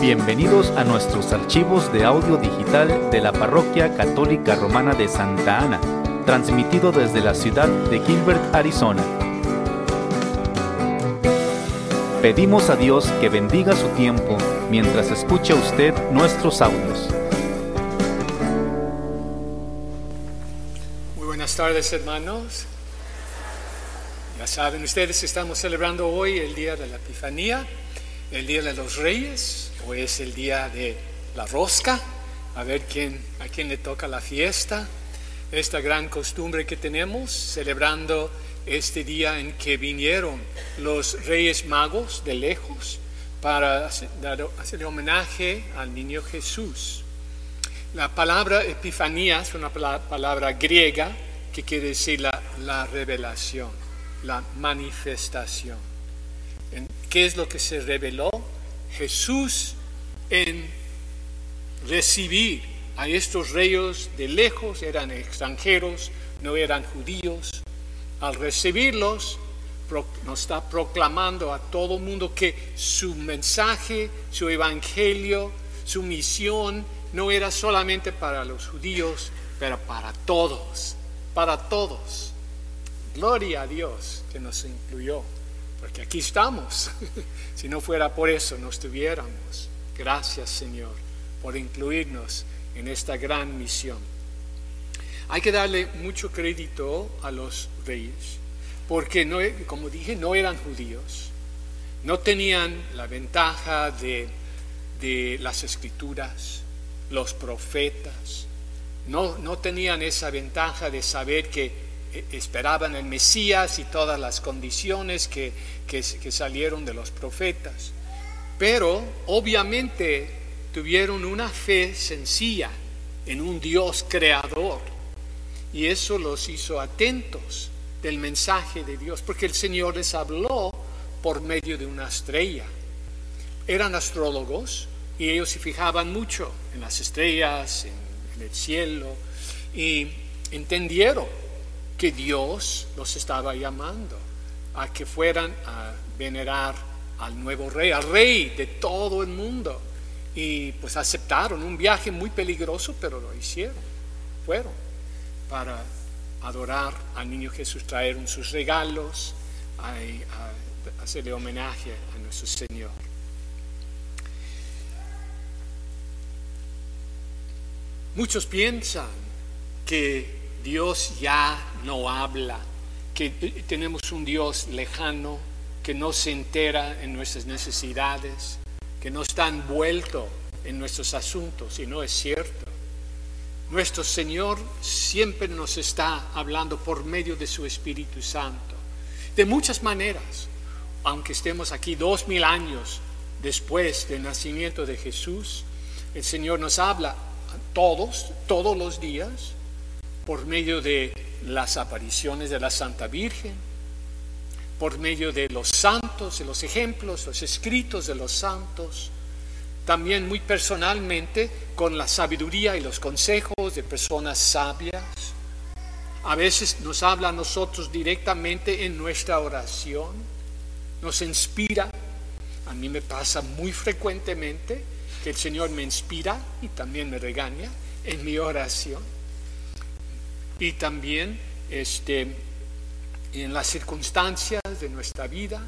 Bienvenidos a nuestros archivos de audio digital de la Parroquia Católica Romana de Santa Ana, transmitido desde la ciudad de Gilbert, Arizona. Pedimos a Dios que bendiga su tiempo mientras escucha usted nuestros audios. Muy buenas tardes hermanos. Ya saben ustedes, estamos celebrando hoy el Día de la Epifanía, el Día de los Reyes, Hoy es el día de la rosca, a ver quién, a quién le toca la fiesta. Esta gran costumbre que tenemos, celebrando este día en que vinieron los reyes magos de lejos para hacer homenaje al niño Jesús. La palabra epifanía es una palabra griega que quiere decir la, la revelación, la manifestación. ¿Qué es lo que se reveló? Jesús en recibir a estos reyes de lejos, eran extranjeros, no eran judíos. Al recibirlos, nos está proclamando a todo el mundo que su mensaje, su evangelio, su misión no era solamente para los judíos, pero para todos, para todos. Gloria a Dios que nos incluyó porque aquí estamos. si no fuera por eso, no estuviéramos. Gracias, Señor, por incluirnos en esta gran misión. Hay que darle mucho crédito a los reyes, porque, no, como dije, no eran judíos, no tenían la ventaja de, de las escrituras, los profetas, no, no tenían esa ventaja de saber que esperaban el Mesías y todas las condiciones que, que, salieron de los profetas. Pero obviamente tuvieron una fe sencilla en un Dios creador y eso los hizo atentos del mensaje de Dios, porque el Señor les habló por medio de una estrella. Eran astrólogos y ellos se fijaban mucho en las estrellas, en el cielo, y entendieron que Dios los estaba llamando a que fueran a venerar al nuevo rey, al rey de todo el mundo. Y pues aceptaron un viaje muy peligroso, pero lo hicieron. Fueron para adorar al niño Jesús, trajeron sus regalos, a hacerle homenaje a nuestro Señor. Muchos piensan que Dios ya no habla, que tenemos un Dios lejano, que no se entera en nuestras necesidades, que no está envuelto en nuestros asuntos, y no es cierto. Nuestro Señor siempre nos está hablando por medio de su Espíritu Santo, de muchas maneras, aunque estemos aquí dos mil años después del nacimiento de Jesús, el Señor nos habla todos, todos los días, por medio de las apariciones de la Santa Virgen, por medio de los santos, de los ejemplos, los escritos de los santos, también muy personalmente con la sabiduría y los consejos de personas sabias. A veces nos habla a nosotros directamente en nuestra oración, nos inspira. A mí me pasa muy frecuentemente que el Señor me inspira y también me regaña en mi oración y también este, en las circunstancias de nuestra vida,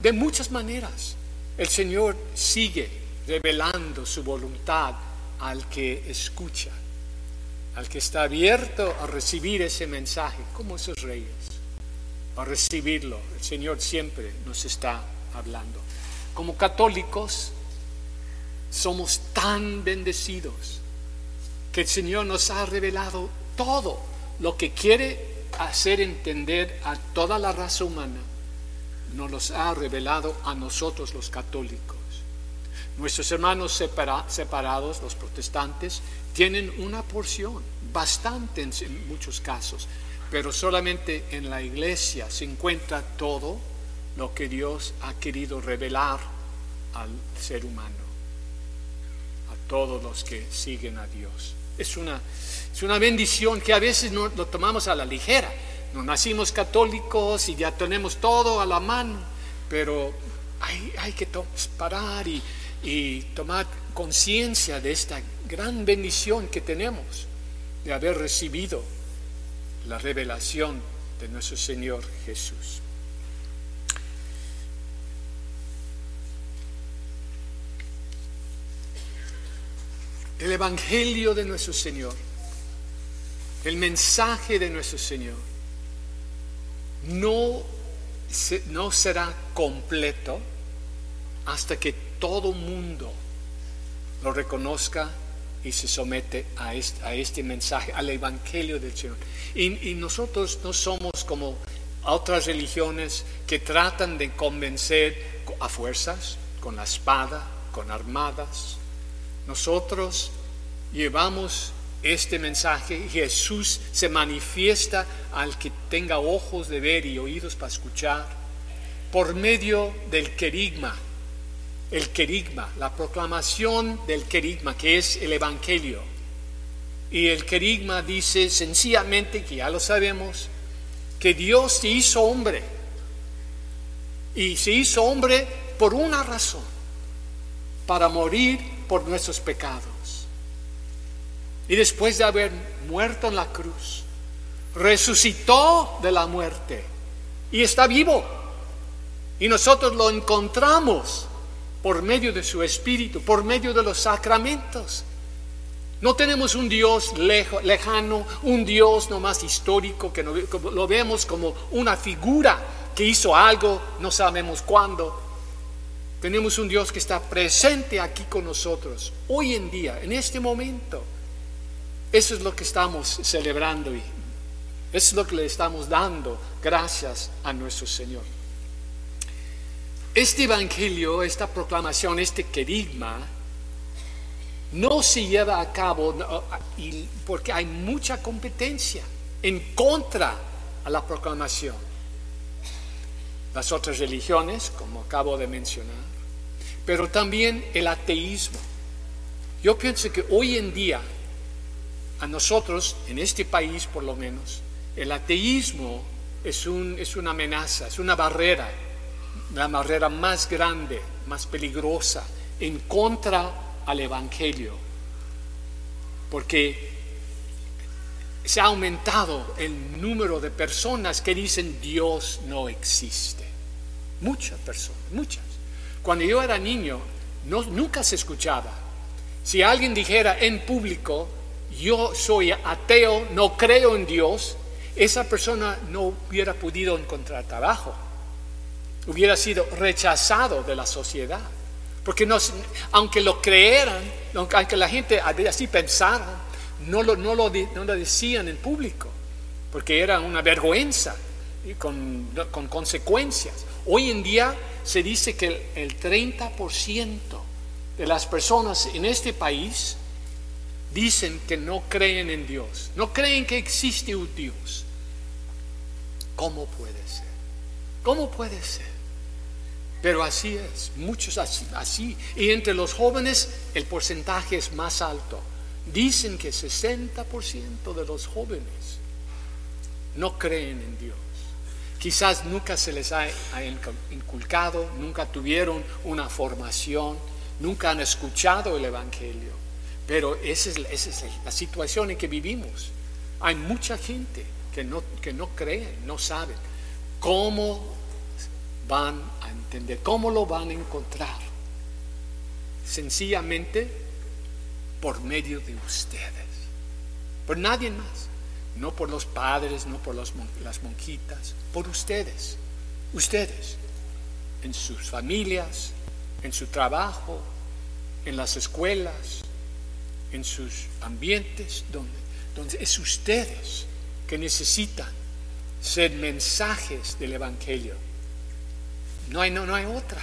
de muchas maneras. El Señor sigue revelando su voluntad al que escucha, al que está abierto a recibir ese mensaje, como esos reyes, a recibirlo. El Señor siempre nos está hablando. Como católicos somos tan bendecidos que el Señor nos ha revelado todo lo que quiere hacer entender a toda la raza humana, nos los ha revelado a nosotros los católicos. Nuestros hermanos separados, los protestantes, tienen una porción, bastante en muchos casos, pero solamente en la iglesia se encuentra todo lo que Dios ha querido revelar al ser humano, todos los que siguen a Dios. Es una, es una bendición que a veces no, lo tomamos a la ligera. No nacimos católicos y ya tenemos todo a la mano, pero hay, hay que parar y, y tomar conciencia de esta gran bendición que tenemos de haber recibido la revelación de nuestro Señor Jesús. El Evangelio de nuestro Señor, el mensaje de nuestro Señor, no, no será completo hasta que todo mundo lo reconozca y se somete a este, mensaje, al Evangelio del Señor. Y, nosotros no somos como otras religiones que tratan de convencer a fuerzas, con la espada, con armadas. Nosotros llevamos este mensaje Jesús se manifiesta al que tenga ojos de ver y oídos para escuchar por medio del querigma, el querigma, la proclamación del querigma, que es el Evangelio. Y el querigma dice sencillamente, que ya lo sabemos, que Dios se hizo hombre. Y se hizo hombre por una razón, para morir por nuestros pecados. Y después de haber muerto en la cruz, resucitó de la muerte y está vivo. Y nosotros lo encontramos por medio de su Espíritu, por medio de los sacramentos. No tenemos un Dios lejano, un Dios nomás histórico que lo vemos como una figura que hizo algo, no sabemos cuándo. Tenemos un Dios que está presente aquí con nosotros, hoy en día, en este momento. Eso es lo que estamos celebrando y eso es lo que le estamos dando gracias a nuestro Señor. Este evangelio, esta proclamación, este querigma, no se lleva a cabo porque hay mucha competencia en contra a la proclamación. Las otras religiones, como acabo de mencionar, pero también el ateísmo. Yo pienso que hoy en día, a nosotros, en este país por lo menos, el ateísmo es, un, es una amenaza, es una barrera la barrera más grande, más peligrosa en contra al Evangelio, porque se ha aumentado el número de personas que dicen Dios no existe. Muchas personas, muchas. Cuando yo era niño, nunca se escuchaba. Si alguien dijera en público, yo soy ateo, no creo en Dios, esa persona no hubiera podido encontrar trabajo hubiera sido rechazado de la sociedad. Porque aunque lo creeran, aunque la gente así pensara, no lo, no lo, no decían en público, porque era una vergüenza con, con consecuencias. Hoy en día se dice que el 30% de las personas en este país dicen que no creen en Dios, no creen que existe un Dios. ¿Cómo puede ser? ¿Cómo puede ser? Pero así es, muchos así, así. Y entre los jóvenes el porcentaje es más alto. Dicen que 60% de los jóvenes no creen en Dios. Quizás nunca se les ha, inculcado, nunca tuvieron una formación, nunca han escuchado el Evangelio. Pero esa es, la situación en que vivimos. Hay mucha gente que no, que no cree, no sabe cómo van a entender. ¿Cómo lo van a encontrar? Sencillamente por medio de ustedes. Por nadie más. No por los padres, no por las monjitas, por ustedes. Ustedes. En sus familias, en su trabajo, en las escuelas, en sus ambientes, donde, donde es ustedes que necesitan ser mensajes del Evangelio no hay, no, no hay otra.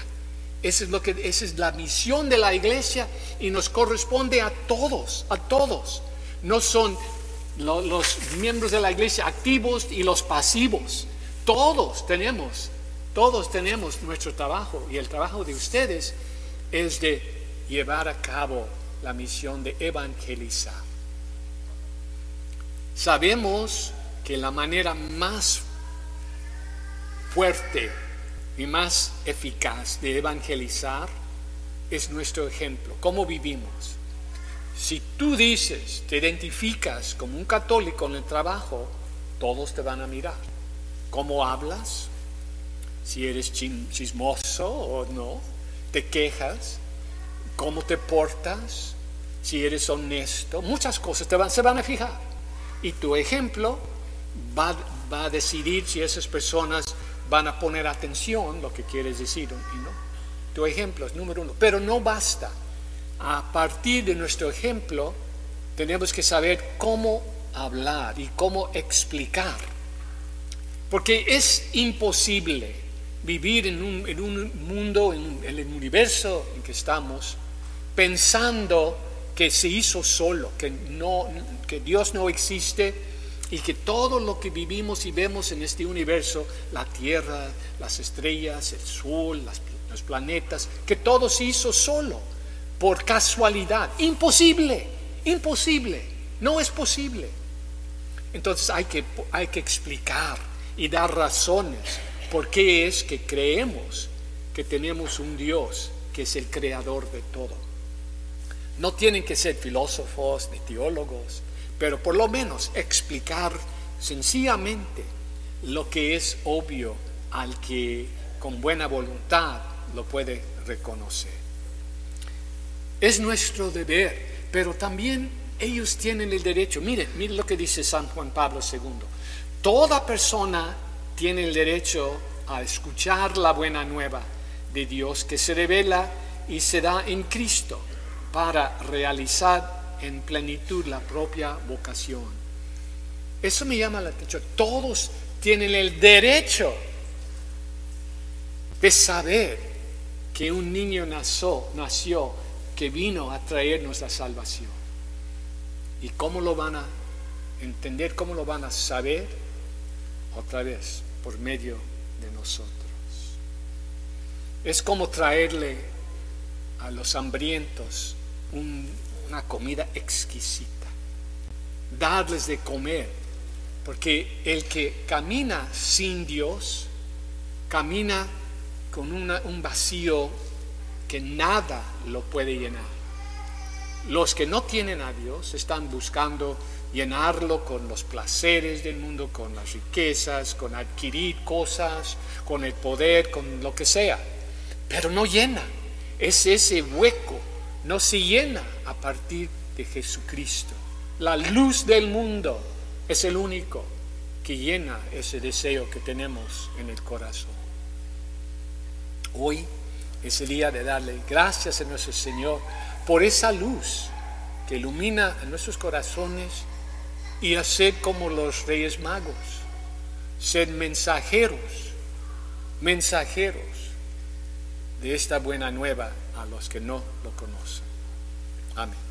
Esa es, lo que, esa es la misión de la iglesia y nos corresponde a todos, a todos. No son los miembros de la iglesia activos y los pasivos. Todos tenemos, todos tenemos nuestro trabajo y el trabajo de ustedes es de llevar a cabo la misión de evangelizar. Sabemos que la manera más fuerte y más eficaz de evangelizar es nuestro ejemplo, cómo vivimos. Si tú dices, te identificas como un católico en el trabajo, todos te van a mirar. ¿Cómo hablas? Si eres chismoso o no, te quejas, cómo te portas, si eres honesto, muchas cosas te van, se van a fijar. Y tu ejemplo va, va a decidir si esas personas van a poner atención lo que quieres decir y no. Tu ejemplo es número uno, pero no basta. A partir de nuestro ejemplo tenemos que saber cómo hablar y cómo explicar. Porque es imposible vivir en un, mundo, en, en el universo en que estamos, pensando que se hizo solo, que, no, que Dios no existe y que todo lo que vivimos y vemos en este universo, la tierra, las estrellas, el sol, los planetas, que todo se hizo solo, por casualidad. Imposible, imposible, no es posible. Entonces hay que, hay que explicar y dar razones por qué es que creemos que tenemos un Dios que es el creador de todo. No tienen que ser filósofos ni teólogos, pero por lo menos explicar sencillamente lo que es obvio al que con buena voluntad lo puede reconocer. Es nuestro deber, pero también ellos tienen el derecho. Miren, miren lo que dice San Juan Pablo II. Toda persona tiene el derecho a escuchar la buena nueva de Dios que se revela y se da en Cristo para realizar en plenitud la propia vocación. Eso me llama la atención. Todos tienen el derecho de saber que un niño nació, nació que vino a traernos la salvación. ¿Y cómo lo van a entender? ¿Cómo lo van a saber? Otra vez, por medio de nosotros. Es como traerle a los hambrientos una comida exquisita, darles de comer, porque el que camina sin Dios, camina con un vacío que nada lo puede llenar. Los que no tienen a Dios están buscando llenarlo con los placeres del mundo, con las riquezas, con adquirir cosas, con el poder, con lo que sea. Pero no llena. Es ese hueco no se llena a partir de Jesucristo. La luz del mundo es el único que llena ese deseo que tenemos en el corazón. Hoy es el día de darle gracias a nuestro Señor por esa luz que ilumina a nuestros corazones y hacer como los reyes magos, ser mensajeros, mensajeros de esta buena nueva a los que no lo conocen. Amén.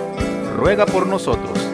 ruega por nosotros.